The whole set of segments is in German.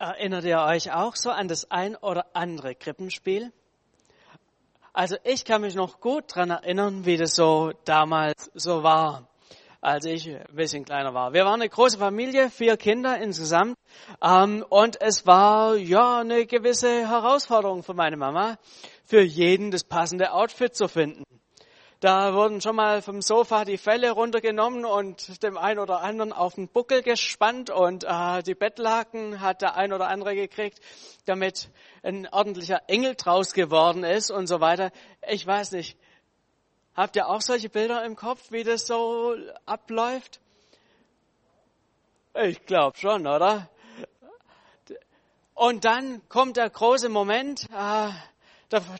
Erinnert ihr euch auch so an das ein oder andere Krippenspiel? Also ich kann mich noch gut dran erinnern, wie das so damals so war, als ich ein bisschen kleiner war. Wir waren eine große Familie, vier Kinder insgesamt, ähm, und es war ja eine gewisse Herausforderung für meine Mama, für jeden das passende Outfit zu finden. Da wurden schon mal vom Sofa die Felle runtergenommen und dem einen oder anderen auf den Buckel gespannt und äh, die Bettlaken hat der ein oder andere gekriegt, damit ein ordentlicher Engel draus geworden ist und so weiter. Ich weiß nicht. Habt ihr auch solche Bilder im Kopf, wie das so abläuft? Ich glaube schon, oder? Und dann kommt der große Moment. Äh,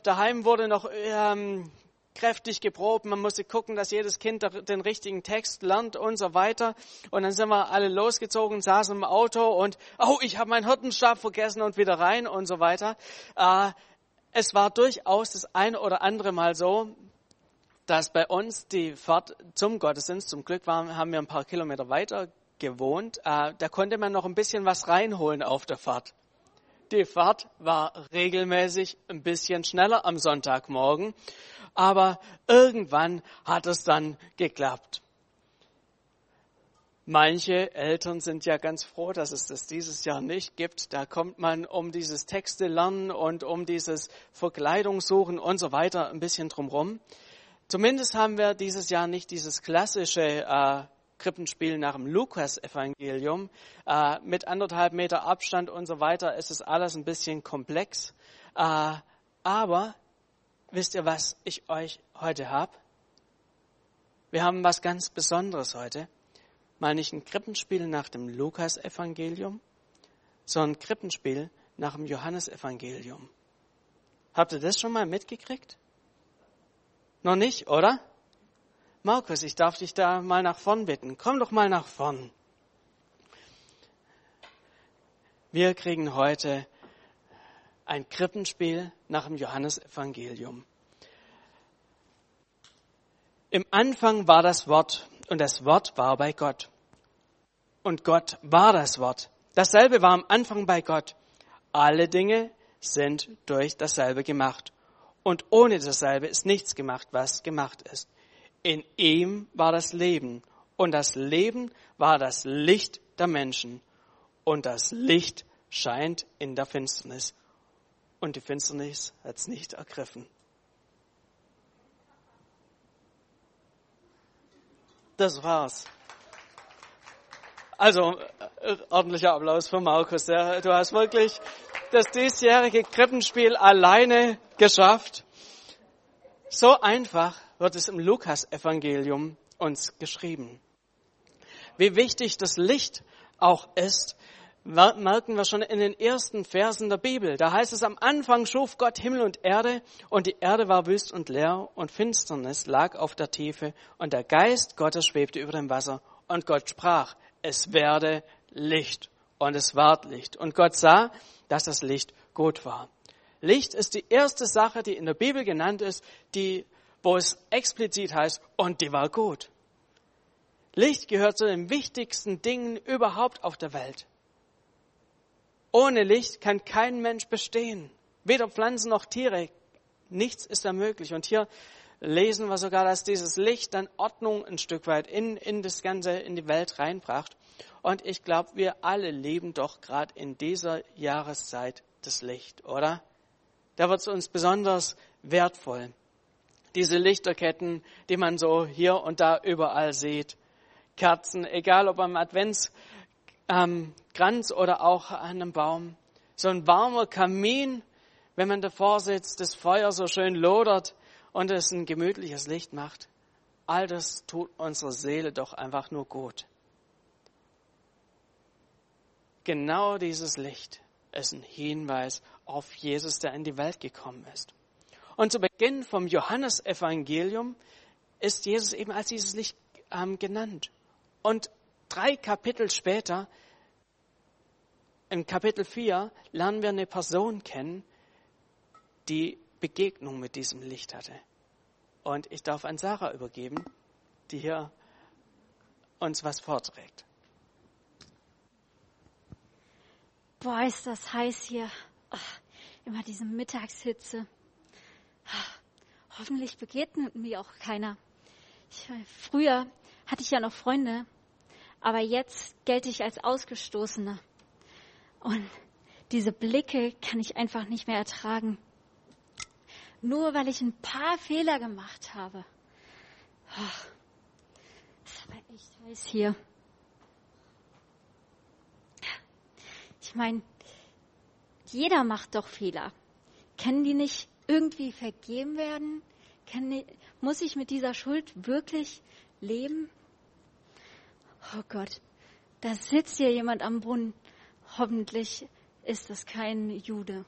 daheim wurde noch ähm, kräftig geprobt. Man musste gucken, dass jedes Kind den richtigen Text lernt und so weiter. Und dann sind wir alle losgezogen, saßen im Auto und, oh, ich habe meinen Hirtenstab vergessen und wieder rein und so weiter. Äh, es war durchaus das eine oder andere Mal so, dass bei uns die Fahrt zum Gottesdienst, zum Glück waren, haben wir ein paar Kilometer weiter gewohnt, äh, da konnte man noch ein bisschen was reinholen auf der Fahrt. Die Fahrt war regelmäßig ein bisschen schneller am Sonntagmorgen aber irgendwann hat es dann geklappt. Manche Eltern sind ja ganz froh, dass es das dieses Jahr nicht gibt. Da kommt man um dieses Texte lernen und um dieses Verkleidungssuchen und so weiter ein bisschen drumherum. Zumindest haben wir dieses Jahr nicht dieses klassische äh, Krippenspiel nach dem Lukas-Evangelium. Äh, mit anderthalb Meter Abstand und so weiter ist es alles ein bisschen komplex. Äh, aber wisst ihr, was ich euch heute habe? Wir haben was ganz Besonderes heute. Mal nicht ein Krippenspiel nach dem Lukas-Evangelium, sondern ein Krippenspiel nach dem Johannesevangelium. Habt ihr das schon mal mitgekriegt? Noch nicht, oder? Markus, ich darf dich da mal nach vorn bitten. Komm doch mal nach vorn. Wir kriegen heute ein Krippenspiel nach dem Johannesevangelium. Im Anfang war das Wort und das Wort war bei Gott. Und Gott war das Wort. Dasselbe war am Anfang bei Gott. Alle Dinge sind durch dasselbe gemacht. Und ohne dasselbe ist nichts gemacht, was gemacht ist. In ihm war das Leben. Und das Leben war das Licht der Menschen. Und das Licht scheint in der Finsternis und die Finsternis hat es nicht ergriffen. Das war's. Also, äh, ordentlicher Applaus für Markus. Ja. Du hast wirklich das diesjährige Krippenspiel alleine geschafft. So einfach wird es im Lukas-Evangelium uns geschrieben. Wie wichtig das Licht auch ist, merken wir schon in den ersten Versen der Bibel. Da heißt es, am Anfang schuf Gott Himmel und Erde und die Erde war wüst und leer und Finsternis lag auf der Tiefe und der Geist Gottes schwebte über dem Wasser und Gott sprach, es werde Licht und es ward Licht. Und Gott sah, dass das Licht gut war. Licht ist die erste Sache, die in der Bibel genannt ist, die, wo es explizit heißt, und die war gut. Licht gehört zu den wichtigsten Dingen überhaupt auf der Welt. Ohne Licht kann kein Mensch bestehen. Weder Pflanzen noch Tiere. Nichts ist da möglich. Und hier lesen wir sogar, dass dieses Licht dann Ordnung ein Stück weit in, in das Ganze, in die Welt reinbracht. Und ich glaube, wir alle leben doch gerade in dieser Jahreszeit das Licht, oder? Da wird es uns besonders wertvoll. Diese Lichterketten, die man so hier und da überall sieht. Kerzen, egal ob am Advents, ähm, oder auch an einem Baum. So ein warmer Kamin, wenn man davor sitzt, das Feuer so schön lodert und es ein gemütliches Licht macht. All das tut unserer Seele doch einfach nur gut. Genau dieses Licht ist ein Hinweis auf Jesus, der in die Welt gekommen ist. Und zu Beginn vom Johannesevangelium ist Jesus eben als dieses Licht ähm, genannt. Und drei Kapitel später, im Kapitel 4, lernen wir eine Person kennen, die Begegnung mit diesem Licht hatte. Und ich darf an Sarah übergeben, die hier uns was vorträgt. Boah, ist das heiß hier. Ach, immer diese Mittagshitze. Hoffentlich begegnet mir auch keiner. Ich, früher hatte ich ja noch Freunde, aber jetzt gelte ich als Ausgestoßene. Und diese Blicke kann ich einfach nicht mehr ertragen. Nur weil ich ein paar Fehler gemacht habe. Ach, ist aber echt heiß hier. Ich meine, jeder macht doch Fehler. Können die nicht irgendwie vergeben werden? Die, muss ich mit dieser Schuld wirklich leben? Oh Gott, da sitzt hier jemand am Brunnen. Hoffentlich ist es kein Jude.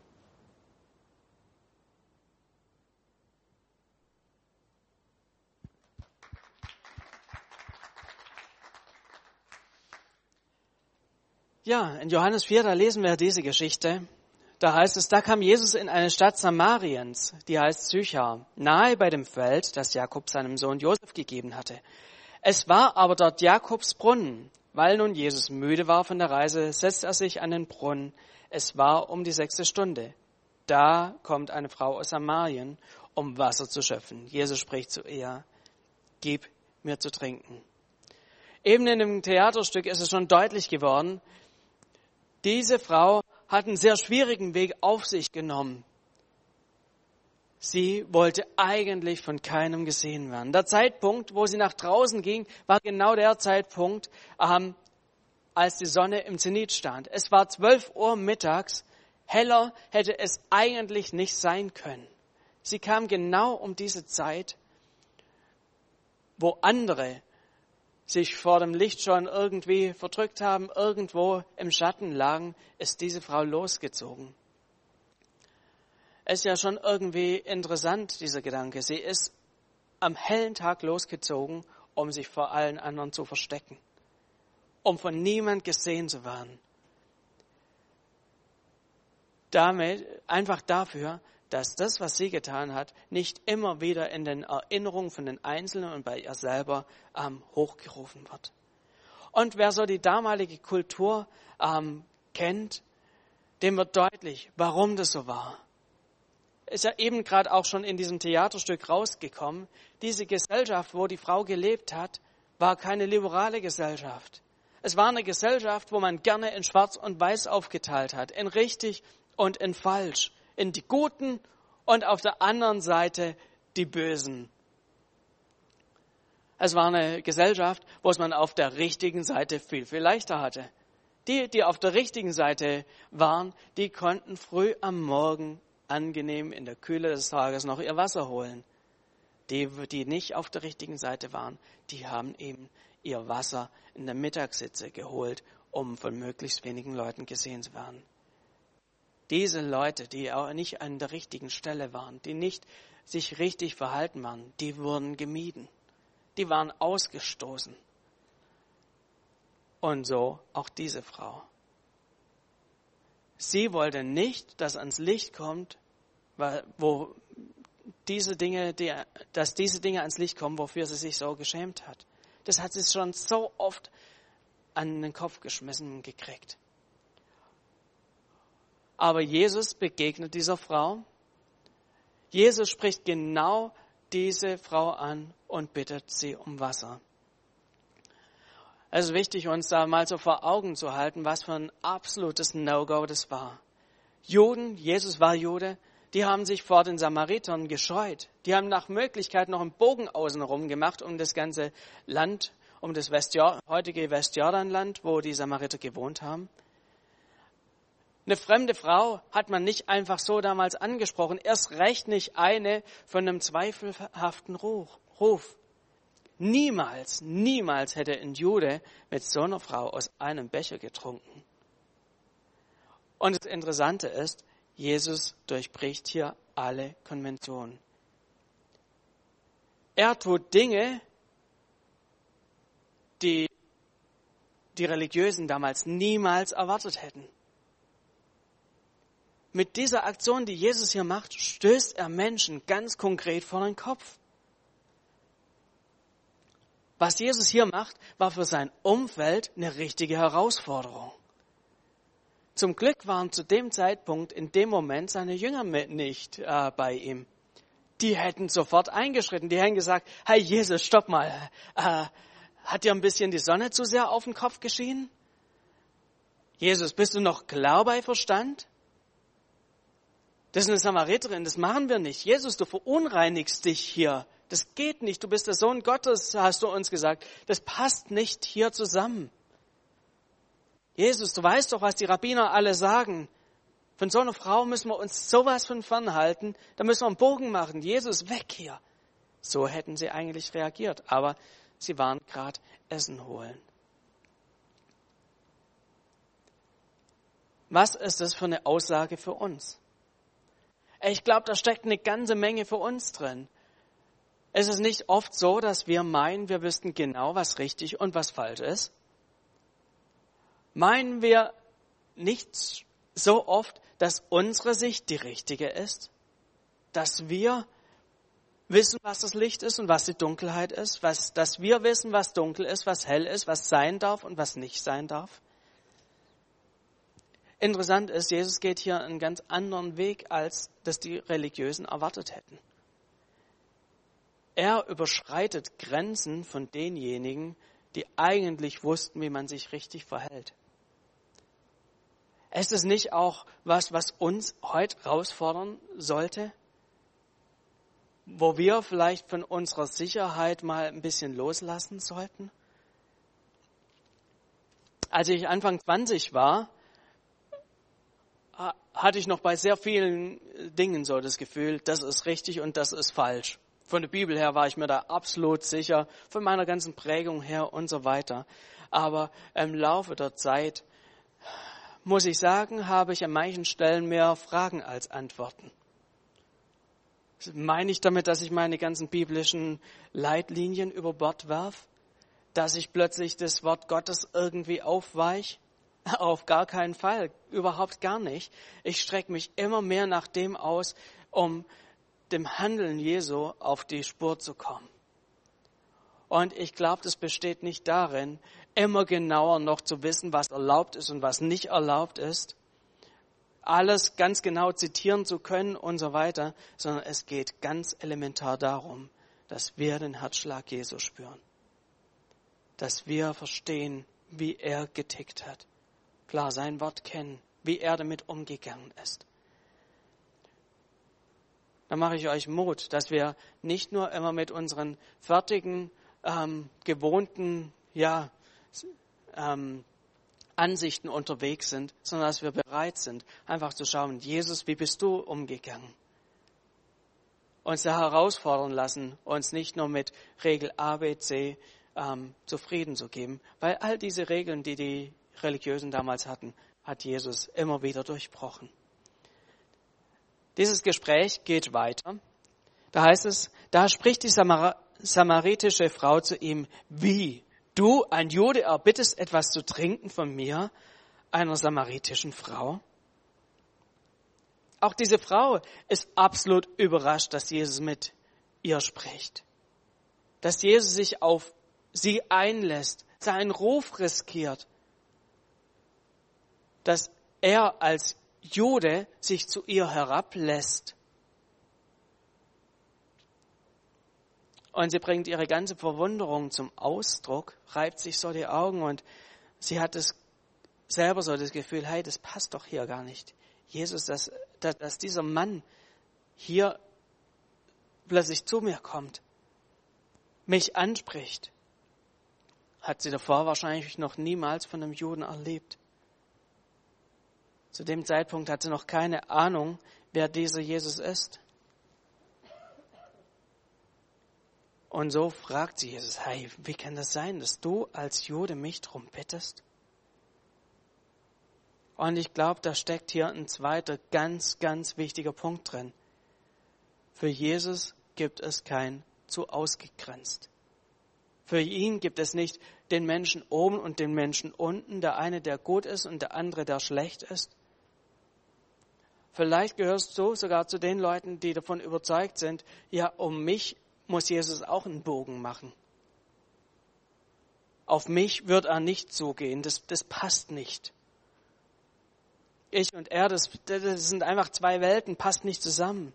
Ja, in Johannes 4, da lesen wir diese Geschichte. Da heißt es, da kam Jesus in eine Stadt Samariens, die heißt Sychar, nahe bei dem Feld, das Jakob seinem Sohn Josef gegeben hatte. Es war aber dort Jakobs Brunnen. Weil nun Jesus müde war von der Reise, setzte er sich an den Brunnen. Es war um die sechste Stunde. Da kommt eine Frau aus Samarien, um Wasser zu schöpfen. Jesus spricht zu ihr, gib mir zu trinken. Eben in dem Theaterstück ist es schon deutlich geworden, diese Frau hat einen sehr schwierigen Weg auf sich genommen. Sie wollte eigentlich von keinem gesehen werden. Der Zeitpunkt, wo sie nach draußen ging, war genau der Zeitpunkt, ähm, als die Sonne im Zenit stand. Es war 12 Uhr mittags. Heller hätte es eigentlich nicht sein können. Sie kam genau um diese Zeit, wo andere sich vor dem Licht schon irgendwie verdrückt haben, irgendwo im Schatten lagen, ist diese Frau losgezogen. Ist ja schon irgendwie interessant, dieser Gedanke. Sie ist am hellen Tag losgezogen, um sich vor allen anderen zu verstecken, um von niemand gesehen zu werden. Damit, einfach dafür, dass das, was sie getan hat, nicht immer wieder in den Erinnerungen von den Einzelnen und bei ihr selber ähm, hochgerufen wird. Und wer so die damalige Kultur ähm, kennt, dem wird deutlich, warum das so war. Ist ja eben gerade auch schon in diesem Theaterstück rausgekommen. Diese Gesellschaft, wo die Frau gelebt hat, war keine liberale Gesellschaft. Es war eine Gesellschaft, wo man gerne in Schwarz und Weiß aufgeteilt hat, in richtig und in falsch in die Guten und auf der anderen Seite die Bösen. Es war eine Gesellschaft, wo es man auf der richtigen Seite viel, viel leichter hatte. Die, die auf der richtigen Seite waren, die konnten früh am Morgen angenehm in der Kühle des Tages noch ihr Wasser holen. Die, die nicht auf der richtigen Seite waren, die haben eben ihr Wasser in der Mittagssitze geholt, um von möglichst wenigen Leuten gesehen zu werden. Diese Leute, die auch nicht an der richtigen Stelle waren, die nicht sich richtig verhalten waren, die wurden gemieden. Die waren ausgestoßen. Und so auch diese Frau. Sie wollte nicht, dass ans Licht kommt, wo diese Dinge, die, dass diese Dinge ans Licht kommen, wofür sie sich so geschämt hat. Das hat sie schon so oft an den Kopf geschmissen gekriegt. Aber Jesus begegnet dieser Frau. Jesus spricht genau diese Frau an und bittet sie um Wasser. Es ist wichtig, uns da mal so vor Augen zu halten, was für ein absolutes No-Go das war. Juden, Jesus war Jude, die haben sich vor den Samaritern gescheut. Die haben nach Möglichkeit noch einen Bogen außenrum gemacht um das ganze Land, um das Westjor heutige Westjordanland, wo die Samariter gewohnt haben. Eine fremde Frau hat man nicht einfach so damals angesprochen, erst recht nicht eine von einem zweifelhaften Ruf. Niemals, niemals hätte ein Jude mit so einer Frau aus einem Becher getrunken. Und das Interessante ist, Jesus durchbricht hier alle Konventionen. Er tut Dinge, die die Religiösen damals niemals erwartet hätten. Mit dieser Aktion, die Jesus hier macht, stößt er Menschen ganz konkret vor den Kopf. Was Jesus hier macht, war für sein Umfeld eine richtige Herausforderung. Zum Glück waren zu dem Zeitpunkt, in dem Moment, seine Jünger nicht äh, bei ihm. Die hätten sofort eingeschritten. Die hätten gesagt, hey Jesus, stopp mal. Äh, hat dir ein bisschen die Sonne zu sehr auf den Kopf geschienen? Jesus, bist du noch klar bei Verstand? Das ist eine Samariterin, das machen wir nicht. Jesus, du verunreinigst dich hier. Das geht nicht. Du bist der Sohn Gottes, hast du uns gesagt. Das passt nicht hier zusammen. Jesus, du weißt doch, was die Rabbiner alle sagen. Von so einer Frau müssen wir uns sowas von fernhalten. Da müssen wir einen Bogen machen. Jesus, weg hier. So hätten sie eigentlich reagiert. Aber sie waren gerade Essen holen. Was ist das für eine Aussage für uns? Ich glaube, da steckt eine ganze Menge für uns drin. Es ist nicht oft so, dass wir meinen, wir wüssten genau, was richtig und was falsch ist meinen wir nicht so oft, dass unsere Sicht die richtige ist? Dass wir wissen, was das Licht ist und was die Dunkelheit ist? Was, dass wir wissen, was dunkel ist, was hell ist, was sein darf und was nicht sein darf? Interessant ist, Jesus geht hier einen ganz anderen Weg, als das die Religiösen erwartet hätten. Er überschreitet Grenzen von denjenigen, die eigentlich wussten, wie man sich richtig verhält. Ist es nicht auch was, was uns heute herausfordern sollte? Wo wir vielleicht von unserer Sicherheit mal ein bisschen loslassen sollten? Als ich Anfang 20 war, hatte ich noch bei sehr vielen Dingen so das Gefühl, das ist richtig und das ist falsch. Von der Bibel her war ich mir da absolut sicher, von meiner ganzen Prägung her und so weiter. Aber im Laufe der Zeit muss ich sagen, habe ich an manchen Stellen mehr Fragen als Antworten. Meine ich damit, dass ich meine ganzen biblischen Leitlinien über Bord werf? Dass ich plötzlich das Wort Gottes irgendwie aufweich? Auf gar keinen Fall, überhaupt gar nicht. Ich strecke mich immer mehr nach dem aus, um dem Handeln Jesu auf die Spur zu kommen. Und ich glaube, das besteht nicht darin, immer genauer noch zu wissen, was erlaubt ist und was nicht erlaubt ist, alles ganz genau zitieren zu können und so weiter, sondern es geht ganz elementar darum, dass wir den Herzschlag Jesu spüren, dass wir verstehen, wie er getickt hat, klar sein Wort kennen, wie er damit umgegangen ist. Dann mache ich euch Mut, dass wir nicht nur immer mit unseren fertigen, ähm, gewohnten, ja, ähm, Ansichten unterwegs sind, sondern dass wir bereit sind, einfach zu schauen, Jesus, wie bist du umgegangen? Uns da herausfordern lassen, uns nicht nur mit Regel A, B, C ähm, zufrieden zu geben, weil all diese Regeln, die die Religiösen damals hatten, hat Jesus immer wieder durchbrochen. Dieses Gespräch geht weiter. Da heißt es, da spricht die Samar samaritische Frau zu ihm, wie Du, ein Jude, erbittest etwas zu trinken von mir, einer samaritischen Frau? Auch diese Frau ist absolut überrascht, dass Jesus mit ihr spricht. Dass Jesus sich auf sie einlässt, seinen Ruf riskiert. Dass er als Jude sich zu ihr herablässt. Und sie bringt ihre ganze Verwunderung zum Ausdruck, reibt sich so die Augen und sie hat es selber so das Gefühl, hey, das passt doch hier gar nicht. Jesus, dass, dass, dass dieser Mann hier plötzlich zu mir kommt, mich anspricht, hat sie davor wahrscheinlich noch niemals von einem Juden erlebt. Zu dem Zeitpunkt hat sie noch keine Ahnung, wer dieser Jesus ist. Und so fragt sie Jesus, hey, wie kann das sein, dass du als Jude mich drum bittest? Und ich glaube, da steckt hier ein zweiter ganz, ganz wichtiger Punkt drin. Für Jesus gibt es kein zu ausgegrenzt. Für ihn gibt es nicht den Menschen oben und den Menschen unten, der eine, der gut ist und der andere, der schlecht ist. Vielleicht gehörst du sogar zu den Leuten, die davon überzeugt sind, ja, um mich muss Jesus auch einen Bogen machen. Auf mich wird er nicht zugehen, das, das passt nicht. ich und er, das, das sind einfach zwei Welten, passt nicht zusammen.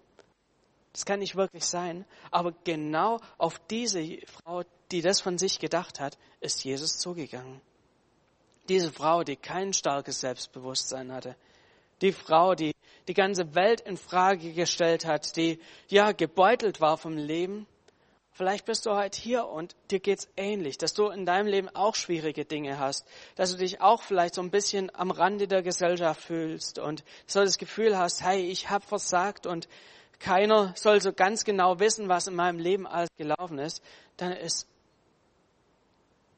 Das kann nicht wirklich sein. Aber genau auf diese Frau, die das von sich gedacht hat, ist Jesus zugegangen. Diese Frau, die kein starkes Selbstbewusstsein hatte. Die Frau, die die ganze Welt in Frage gestellt hat, die ja gebeutelt war vom Leben. Vielleicht bist du heute hier und dir geht's ähnlich, dass du in deinem Leben auch schwierige Dinge hast, dass du dich auch vielleicht so ein bisschen am Rande der Gesellschaft fühlst und so das Gefühl hast, hey, ich habe versagt und keiner soll so ganz genau wissen, was in meinem Leben alles gelaufen ist, dann ist,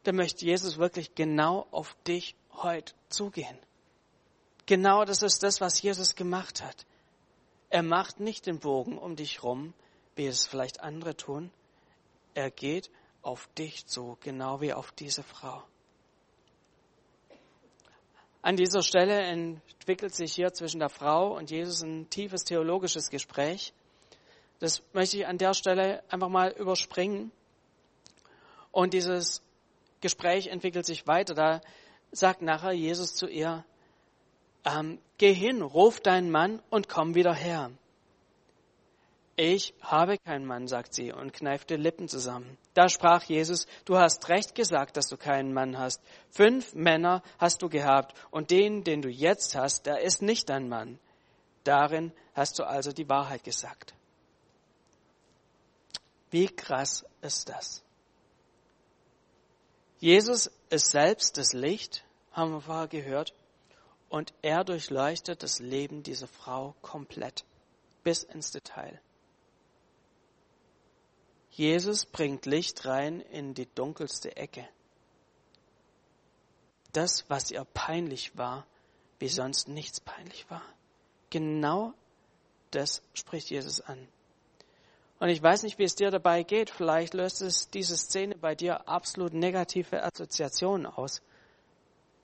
dann möchte Jesus wirklich genau auf dich heute zugehen. Genau das ist das, was Jesus gemacht hat. Er macht nicht den Bogen um dich rum, wie es vielleicht andere tun. Er geht auf dich zu, genau wie auf diese Frau. An dieser Stelle entwickelt sich hier zwischen der Frau und Jesus ein tiefes theologisches Gespräch. Das möchte ich an der Stelle einfach mal überspringen. Und dieses Gespräch entwickelt sich weiter. Da sagt nachher Jesus zu ihr, ähm, geh hin, ruf deinen Mann und komm wieder her. Ich habe keinen Mann, sagt sie und kneift die Lippen zusammen. Da sprach Jesus, du hast recht gesagt, dass du keinen Mann hast. Fünf Männer hast du gehabt und den, den du jetzt hast, der ist nicht dein Mann. Darin hast du also die Wahrheit gesagt. Wie krass ist das? Jesus ist selbst das Licht, haben wir vorher gehört, und er durchleuchtet das Leben dieser Frau komplett, bis ins Detail. Jesus bringt Licht rein in die dunkelste Ecke. Das, was ihr peinlich war, wie sonst nichts peinlich war. Genau das spricht Jesus an. Und ich weiß nicht, wie es dir dabei geht. Vielleicht löst es diese Szene bei dir absolut negative Assoziationen aus.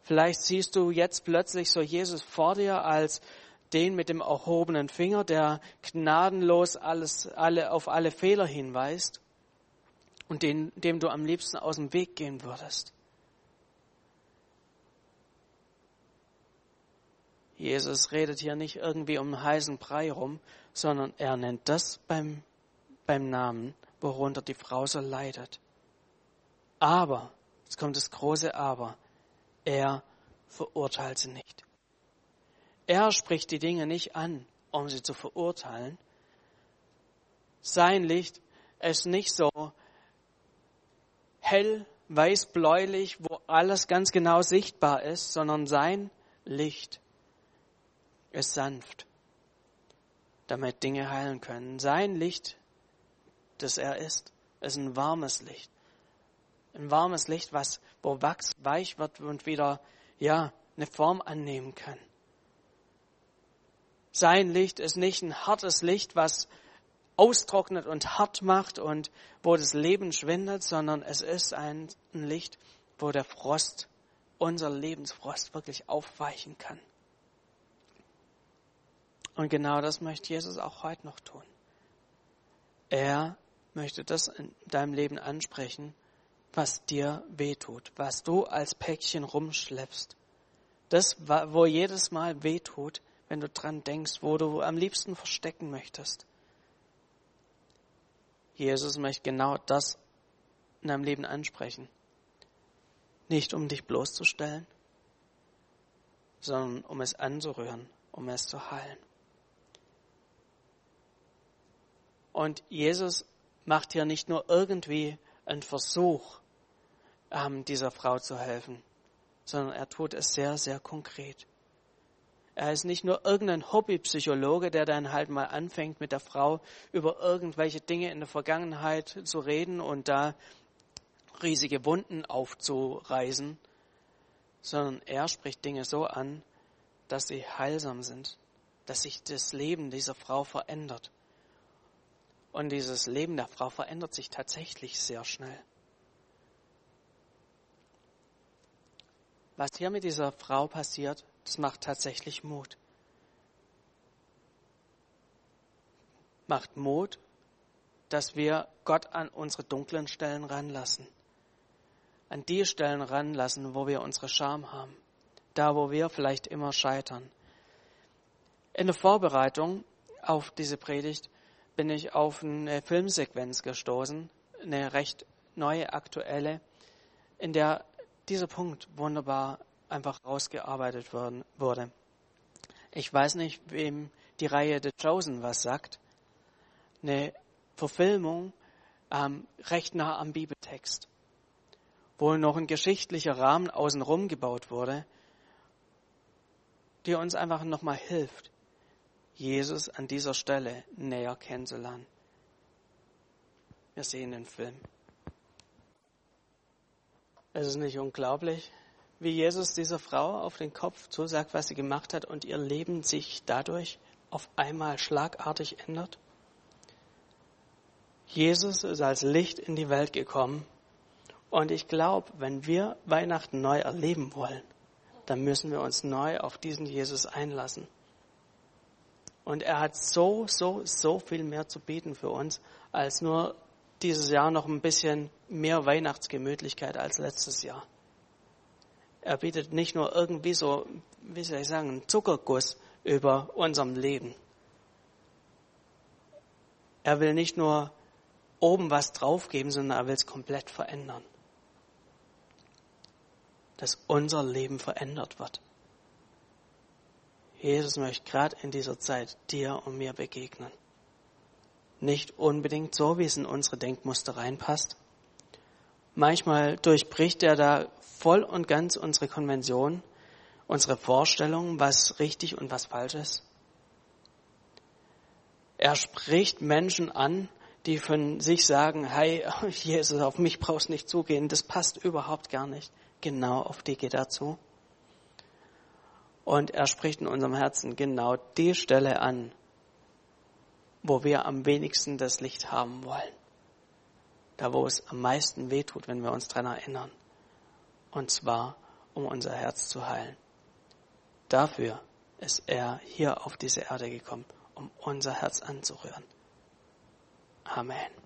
Vielleicht siehst du jetzt plötzlich so Jesus vor dir als den mit dem erhobenen Finger, der gnadenlos alles, alle, auf alle Fehler hinweist und den, dem du am liebsten aus dem Weg gehen würdest. Jesus redet hier nicht irgendwie um heißen Brei rum, sondern er nennt das beim, beim Namen, worunter die Frau so leidet. Aber, jetzt kommt das große Aber, er verurteilt sie nicht. Er spricht die Dinge nicht an, um sie zu verurteilen. Sein Licht ist nicht so hell, weiß, bläulich, wo alles ganz genau sichtbar ist, sondern sein Licht ist sanft, damit Dinge heilen können. Sein Licht, das er ist, ist ein warmes Licht. Ein warmes Licht, was, wo Wachs weich wird und wieder, ja, eine Form annehmen kann. Sein Licht ist nicht ein hartes Licht, was austrocknet und hart macht und wo das Leben schwindet, sondern es ist ein, Licht, wo der Frost, unser Lebensfrost wirklich aufweichen kann. Und genau das möchte Jesus auch heute noch tun. Er möchte das in deinem Leben ansprechen, was dir wehtut, was du als Päckchen rumschleppst. Das, wo jedes Mal wehtut, wenn du dran denkst, wo du am liebsten verstecken möchtest. Jesus möchte genau das in deinem Leben ansprechen. Nicht um dich bloßzustellen, sondern um es anzurühren, um es zu heilen. Und Jesus macht hier nicht nur irgendwie einen Versuch, ähm, dieser Frau zu helfen, sondern er tut es sehr, sehr konkret. Er ist nicht nur irgendein Hobbypsychologe, der dann halt mal anfängt, mit der Frau über irgendwelche Dinge in der Vergangenheit zu reden und da riesige Wunden aufzureißen, sondern er spricht Dinge so an, dass sie heilsam sind, dass sich das Leben dieser Frau verändert. Und dieses Leben der Frau verändert sich tatsächlich sehr schnell. Was hier mit dieser Frau passiert, das macht tatsächlich Mut. Macht Mut, dass wir Gott an unsere dunklen Stellen ranlassen. An die Stellen ranlassen, wo wir unsere Scham haben. Da, wo wir vielleicht immer scheitern. In der Vorbereitung auf diese Predigt bin ich auf eine Filmsequenz gestoßen, eine recht neue, aktuelle, in der dieser Punkt wunderbar einfach rausgearbeitet worden, wurde. Ich weiß nicht, wem die Reihe The Chosen was sagt. Eine Verfilmung ähm, recht nah am Bibeltext, wo noch ein geschichtlicher Rahmen außenrum gebaut wurde, die uns einfach nochmal hilft, Jesus an dieser Stelle näher kennenzulernen. Wir sehen den Film. Es ist nicht unglaublich, wie Jesus dieser Frau auf den Kopf zusagt, was sie gemacht hat und ihr Leben sich dadurch auf einmal schlagartig ändert? Jesus ist als Licht in die Welt gekommen und ich glaube, wenn wir Weihnachten neu erleben wollen, dann müssen wir uns neu auf diesen Jesus einlassen. Und er hat so, so, so viel mehr zu bieten für uns, als nur dieses Jahr noch ein bisschen mehr Weihnachtsgemütlichkeit als letztes Jahr. Er bietet nicht nur irgendwie so, wie soll ich sagen, einen Zuckerguss über unserem Leben. Er will nicht nur oben was draufgeben, sondern er will es komplett verändern. Dass unser Leben verändert wird. Jesus möchte gerade in dieser Zeit dir und mir begegnen. Nicht unbedingt so, wie es in unsere Denkmuster reinpasst. Manchmal durchbricht er da voll und ganz unsere Konvention, unsere Vorstellungen, was richtig und was falsch ist. Er spricht Menschen an, die von sich sagen, hey, Jesus, auf mich brauchst nicht zugehen, das passt überhaupt gar nicht. Genau auf die geht er zu. Und er spricht in unserem Herzen genau die Stelle an, wo wir am wenigsten das Licht haben wollen. Da, wo es am meisten wehtut, wenn wir uns dran erinnern. Und zwar, um unser Herz zu heilen. Dafür ist er hier auf diese Erde gekommen, um unser Herz anzurühren. Amen.